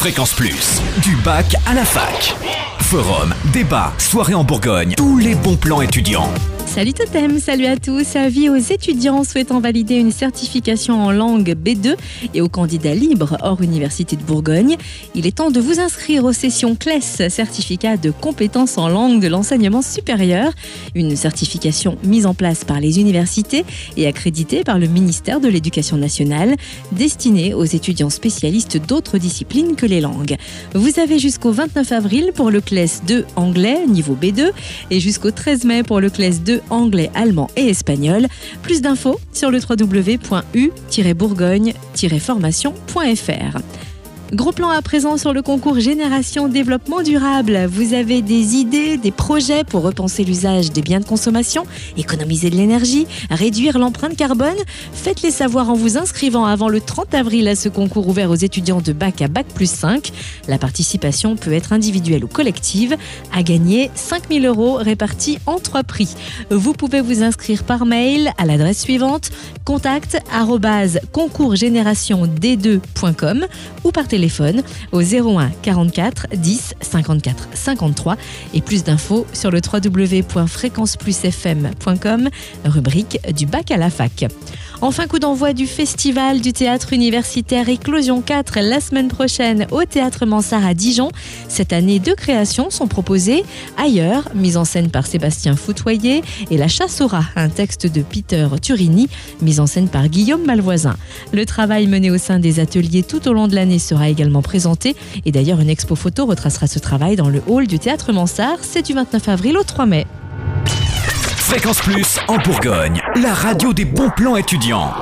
Fréquence Plus, du bac à la fac. Forum, débat, soirée en Bourgogne, tous les bons plans étudiants. Salut Totem, salut à tous. Avis aux étudiants souhaitant valider une certification en langue B2 et aux candidats libres hors Université de Bourgogne. Il est temps de vous inscrire aux sessions CLES, certificat de compétences en langue de l'enseignement supérieur. Une certification mise en place par les universités et accréditée par le ministère de l'Éducation nationale, destinée aux étudiants spécialistes d'autres disciplines que les langues. Vous avez jusqu'au 29 avril pour le CLES 2 anglais, niveau B2, et jusqu'au 13 mai pour le CLES 2 anglais, allemand et espagnol. Plus d'infos sur le www.u-bourgogne-formation.fr. Gros plan à présent sur le concours Génération Développement Durable. Vous avez des idées, des projets pour repenser l'usage des biens de consommation, économiser de l'énergie, réduire l'empreinte carbone Faites-les savoir en vous inscrivant avant le 30 avril à ce concours ouvert aux étudiants de bac à bac plus 5. La participation peut être individuelle ou collective. À gagner 5000 euros répartis en trois prix. Vous pouvez vous inscrire par mail à l'adresse suivante contact concoursgénération-d2.com ou par téléphone téléphone au 01 44 10 54 53 et plus d'infos sur le www.fréquenceplusfm.com, rubrique du bac à la fac. Enfin, coup d'envoi du festival du théâtre universitaire Éclosion 4 la semaine prochaine au théâtre Mansart à Dijon. Cette année, deux créations sont proposées ailleurs, mise en scène par Sébastien Foutoyer, et La chasse au rat, un texte de Peter Turini, mise en scène par Guillaume Malvoisin. Le travail mené au sein des ateliers tout au long de l'année également présenté, et d'ailleurs une expo photo retracera ce travail dans le hall du théâtre Mansart. C'est du 29 avril au 3 mai. Fréquence Plus en Bourgogne, la radio des bons plans étudiants.